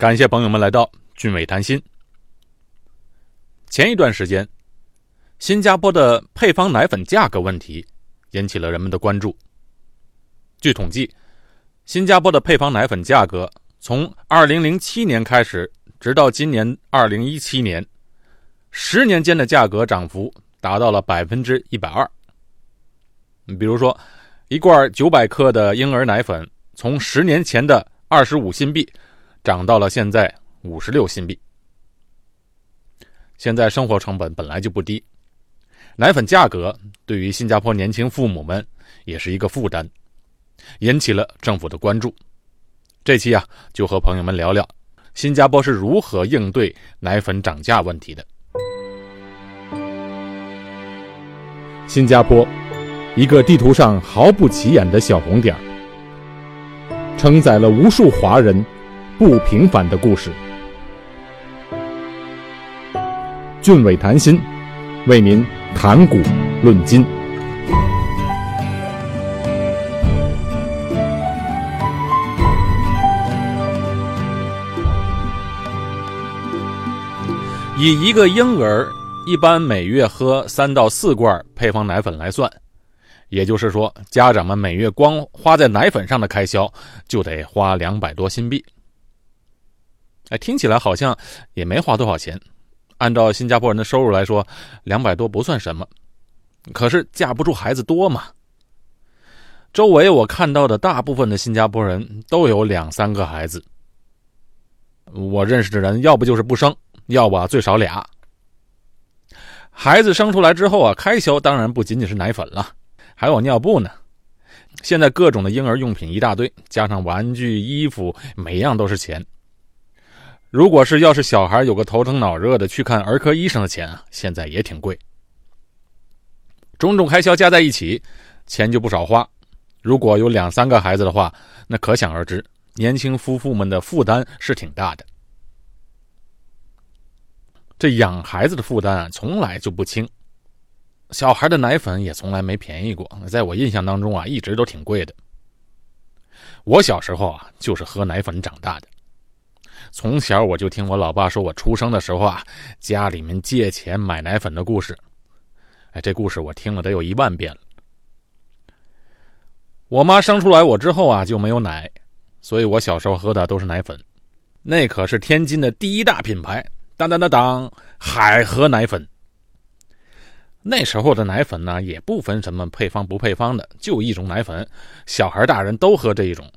感谢朋友们来到俊伟谈心。前一段时间，新加坡的配方奶粉价格问题引起了人们的关注。据统计，新加坡的配方奶粉价格从2007年开始，直到今年2017年，十年间的价格涨幅达到了百分之一百二。比如说，一罐900克的婴儿奶粉，从十年前的25新币。涨到了现在五十六新币。现在生活成本本来就不低，奶粉价格对于新加坡年轻父母们也是一个负担，引起了政府的关注。这期啊，就和朋友们聊聊新加坡是如何应对奶粉涨价问题的。新加坡，一个地图上毫不起眼的小红点承载了无数华人。不平凡的故事，俊伟谈心，为您谈古论今。以一个婴儿一般每月喝三到四罐配方奶粉来算，也就是说，家长们每月光花在奶粉上的开销就得花两百多新币。哎，听起来好像也没花多少钱。按照新加坡人的收入来说，两百多不算什么。可是架不住孩子多嘛。周围我看到的大部分的新加坡人都有两三个孩子。我认识的人要不就是不生，要不最少俩。孩子生出来之后啊，开销当然不仅仅是奶粉了，还有尿布呢。现在各种的婴儿用品一大堆，加上玩具、衣服，每样都是钱。如果是要是小孩有个头疼脑热的去看儿科医生的钱啊，现在也挺贵。种种开销加在一起，钱就不少花。如果有两三个孩子的话，那可想而知，年轻夫妇们的负担是挺大的。这养孩子的负担啊，从来就不轻。小孩的奶粉也从来没便宜过，在我印象当中啊，一直都挺贵的。我小时候啊，就是喝奶粉长大的。从小我就听我老爸说，我出生的时候啊，家里面借钱买奶粉的故事。哎，这故事我听了得有一万遍了。我妈生出来我之后啊，就没有奶，所以我小时候喝的都是奶粉。那可是天津的第一大品牌，当当当当，海河奶粉。那时候的奶粉呢，也不分什么配方不配方的，就一种奶粉，小孩大人都喝这一种。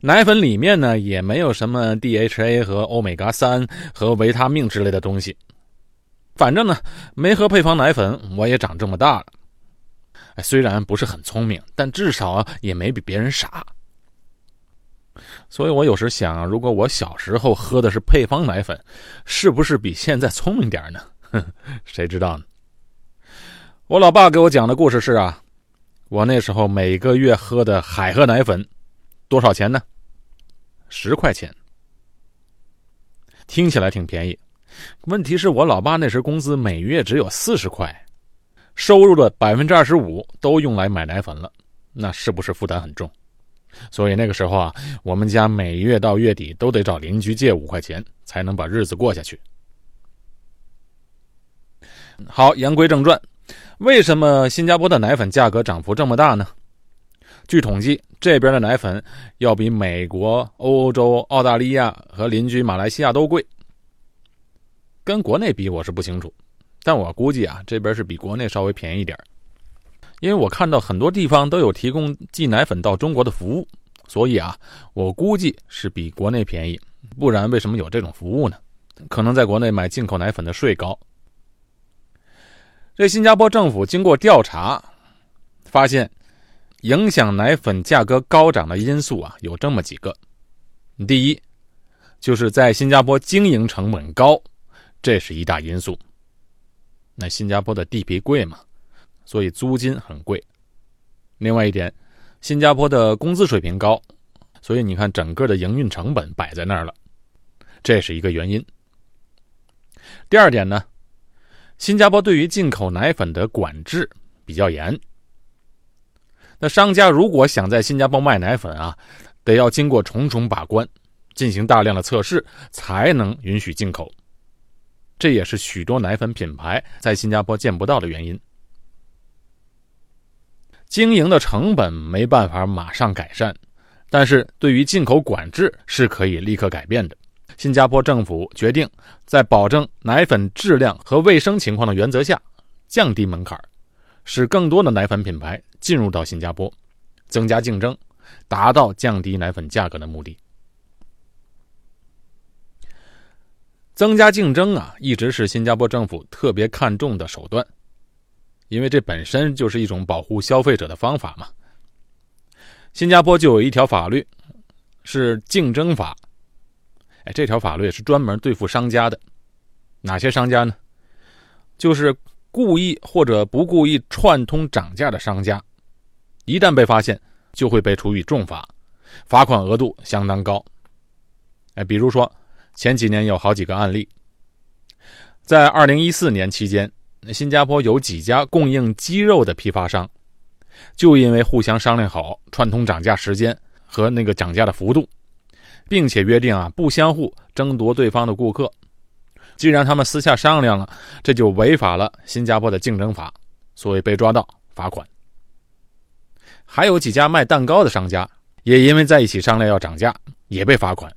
奶粉里面呢也没有什么 DHA 和欧米伽三和维他命之类的东西，反正呢没喝配方奶粉，我也长这么大了。虽然不是很聪明，但至少也没比别人傻。所以我有时想，如果我小时候喝的是配方奶粉，是不是比现在聪明点呢？谁知道呢？我老爸给我讲的故事是啊，我那时候每个月喝的海河奶粉。多少钱呢？十块钱，听起来挺便宜。问题是我老爸那时工资每月只有四十块，收入的百分之二十五都用来买奶粉了，那是不是负担很重？所以那个时候啊，我们家每月到月底都得找邻居借五块钱，才能把日子过下去。好，言归正传，为什么新加坡的奶粉价格涨幅这么大呢？据统计，这边的奶粉要比美国、欧洲、澳大利亚和邻居马来西亚都贵。跟国内比，我是不清楚，但我估计啊，这边是比国内稍微便宜点因为我看到很多地方都有提供寄奶粉到中国的服务，所以啊，我估计是比国内便宜。不然为什么有这种服务呢？可能在国内买进口奶粉的税高。这新加坡政府经过调查，发现。影响奶粉价格高涨的因素啊，有这么几个。第一，就是在新加坡经营成本高，这是一大因素。那新加坡的地皮贵嘛，所以租金很贵。另外一点，新加坡的工资水平高，所以你看整个的营运成本摆在那儿了，这是一个原因。第二点呢，新加坡对于进口奶粉的管制比较严。那商家如果想在新加坡卖奶粉啊，得要经过重重把关，进行大量的测试，才能允许进口。这也是许多奶粉品牌在新加坡见不到的原因。经营的成本没办法马上改善，但是对于进口管制是可以立刻改变的。新加坡政府决定在保证奶粉质量和卫生情况的原则下，降低门槛，使更多的奶粉品牌进入到新加坡，增加竞争，达到降低奶粉价格的目的。增加竞争啊，一直是新加坡政府特别看重的手段，因为这本身就是一种保护消费者的方法嘛。新加坡就有一条法律，是竞争法。哎，这条法律是专门对付商家的。哪些商家呢？就是故意或者不故意串通涨价的商家，一旦被发现，就会被处以重罚，罚款额度相当高。哎，比如说。前几年有好几个案例，在二零一四年期间，新加坡有几家供应鸡肉的批发商，就因为互相商量好串通涨价时间和那个涨价的幅度，并且约定啊不相互争夺对方的顾客。既然他们私下商量了，这就违法了新加坡的竞争法，所以被抓到罚款。还有几家卖蛋糕的商家，也因为在一起商量要涨价，也被罚款。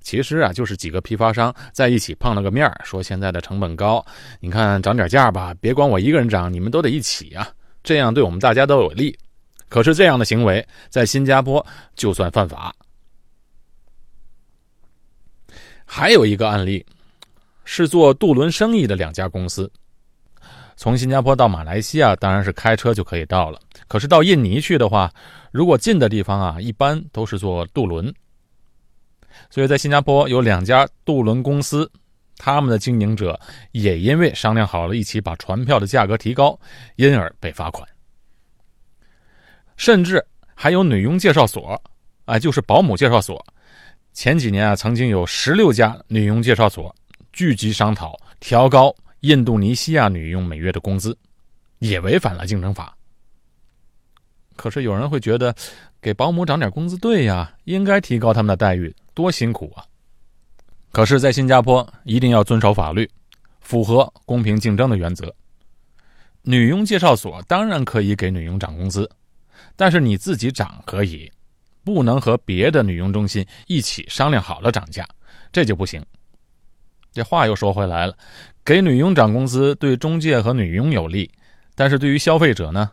其实啊，就是几个批发商在一起碰了个面说现在的成本高，你看涨点价吧，别光我一个人涨，你们都得一起啊，这样对我们大家都有利。可是这样的行为在新加坡就算犯法。还有一个案例，是做渡轮生意的两家公司，从新加坡到马来西亚当然是开车就可以到了，可是到印尼去的话，如果近的地方啊，一般都是坐渡轮。所以在新加坡有两家渡轮公司，他们的经营者也因为商量好了一起把船票的价格提高，因而被罚款。甚至还有女佣介绍所，啊，就是保姆介绍所。前几年啊，曾经有十六家女佣介绍所聚集商讨调高印度尼西亚女佣每月的工资，也违反了竞争法。可是有人会觉得，给保姆涨点工资对呀，应该提高他们的待遇。多辛苦啊！可是，在新加坡一定要遵守法律，符合公平竞争的原则。女佣介绍所当然可以给女佣涨工资，但是你自己涨可以，不能和别的女佣中心一起商量好了涨价，这就不行。这话又说回来了，给女佣涨工资对中介和女佣有利，但是对于消费者呢，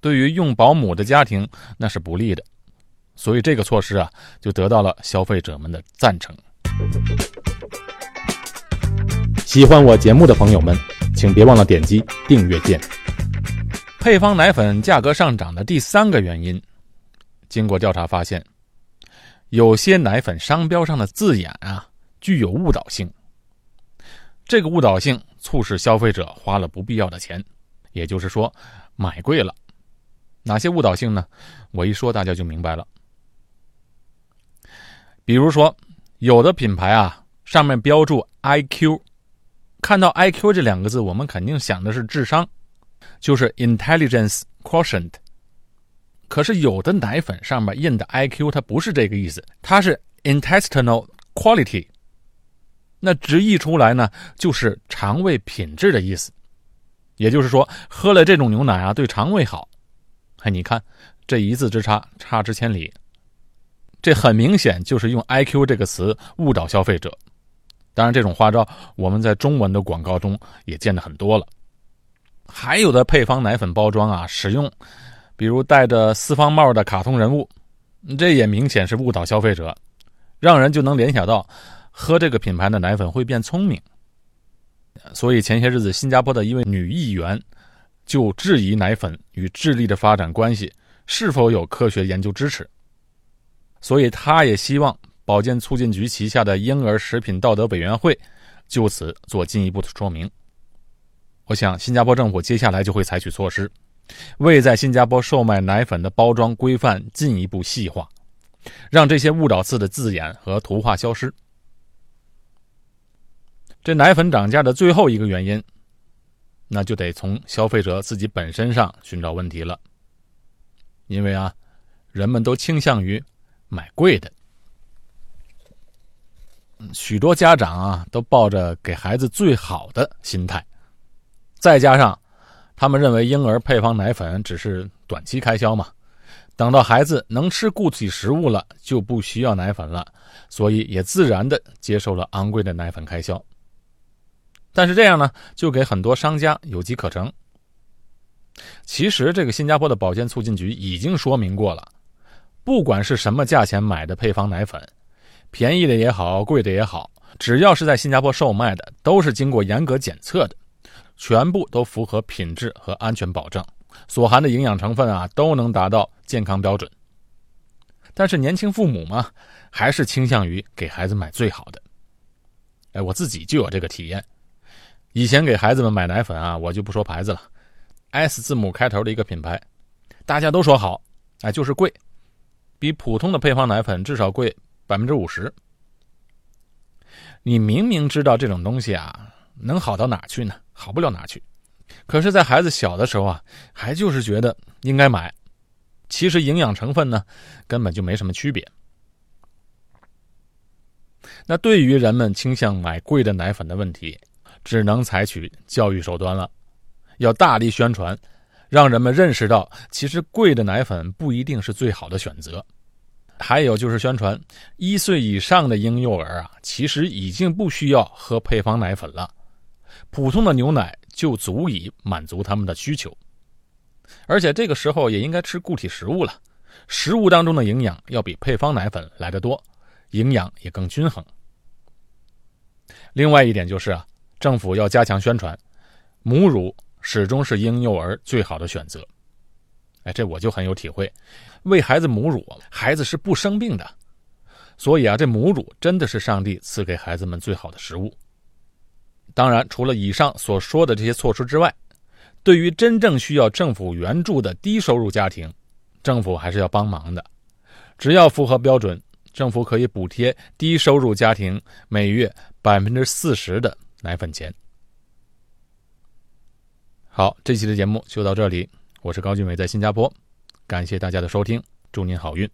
对于用保姆的家庭那是不利的。所以这个措施啊，就得到了消费者们的赞成。喜欢我节目的朋友们，请别忘了点击订阅键。配方奶粉价格上涨的第三个原因，经过调查发现，有些奶粉商标上的字眼啊具有误导性。这个误导性促使消费者花了不必要的钱，也就是说买贵了。哪些误导性呢？我一说大家就明白了。比如说，有的品牌啊，上面标注 IQ，看到 IQ 这两个字，我们肯定想的是智商，就是 Intelligence Quotient。可是有的奶粉上面印的 IQ，它不是这个意思，它是 Intestinal Quality。那直译出来呢，就是肠胃品质的意思。也就是说，喝了这种牛奶啊，对肠胃好。哎，你看这一字之差，差之千里。这很明显就是用 “IQ” 这个词误导消费者。当然，这种花招我们在中文的广告中也见得很多了。还有的配方奶粉包装啊，使用比如戴着四方帽的卡通人物，这也明显是误导消费者，让人就能联想到喝这个品牌的奶粉会变聪明。所以前些日子，新加坡的一位女议员就质疑奶粉与智力的发展关系是否有科学研究支持。所以，她也希望保健促进局旗下的婴儿食品道德委员会就此做进一步的说明。我想，新加坡政府接下来就会采取措施，为在新加坡售卖奶粉的包装规范进一步细化，让这些误导字的字眼和图画消失。这奶粉涨价的最后一个原因，那就得从消费者自己本身上寻找问题了，因为啊，人们都倾向于。买贵的，许多家长啊都抱着给孩子最好的心态，再加上他们认为婴儿配方奶粉只是短期开销嘛，等到孩子能吃固体食物了，就不需要奶粉了，所以也自然的接受了昂贵的奶粉开销。但是这样呢，就给很多商家有机可乘。其实这个新加坡的保健促进局已经说明过了，不管是什么价钱买的配方奶粉，便宜的也好，贵的也好，只要是在新加坡售卖的，都是经过严格检测的，全部都符合品质和安全保证，所含的营养成分啊都能达到健康标准。但是年轻父母嘛，还是倾向于给孩子买最好的。哎，我自己就有这个体验。以前给孩子们买奶粉啊，我就不说牌子了，S 字母开头的一个品牌，大家都说好，哎，就是贵，比普通的配方奶粉至少贵百分之五十。你明明知道这种东西啊，能好到哪去呢？好不了哪去。可是，在孩子小的时候啊，还就是觉得应该买。其实营养成分呢，根本就没什么区别。那对于人们倾向买贵的奶粉的问题，只能采取教育手段了，要大力宣传，让人们认识到，其实贵的奶粉不一定是最好的选择。还有就是宣传，一岁以上的婴幼儿啊，其实已经不需要喝配方奶粉了，普通的牛奶就足以满足他们的需求。而且这个时候也应该吃固体食物了，食物当中的营养要比配方奶粉来得多，营养也更均衡。另外一点就是啊。政府要加强宣传，母乳始终是婴幼儿最好的选择。哎，这我就很有体会，喂孩子母乳，孩子是不生病的。所以啊，这母乳真的是上帝赐给孩子们最好的食物。当然，除了以上所说的这些措施之外，对于真正需要政府援助的低收入家庭，政府还是要帮忙的。只要符合标准，政府可以补贴低收入家庭每月百分之四十的。奶粉钱。好，这期的节目就到这里。我是高俊伟，在新加坡，感谢大家的收听，祝您好运。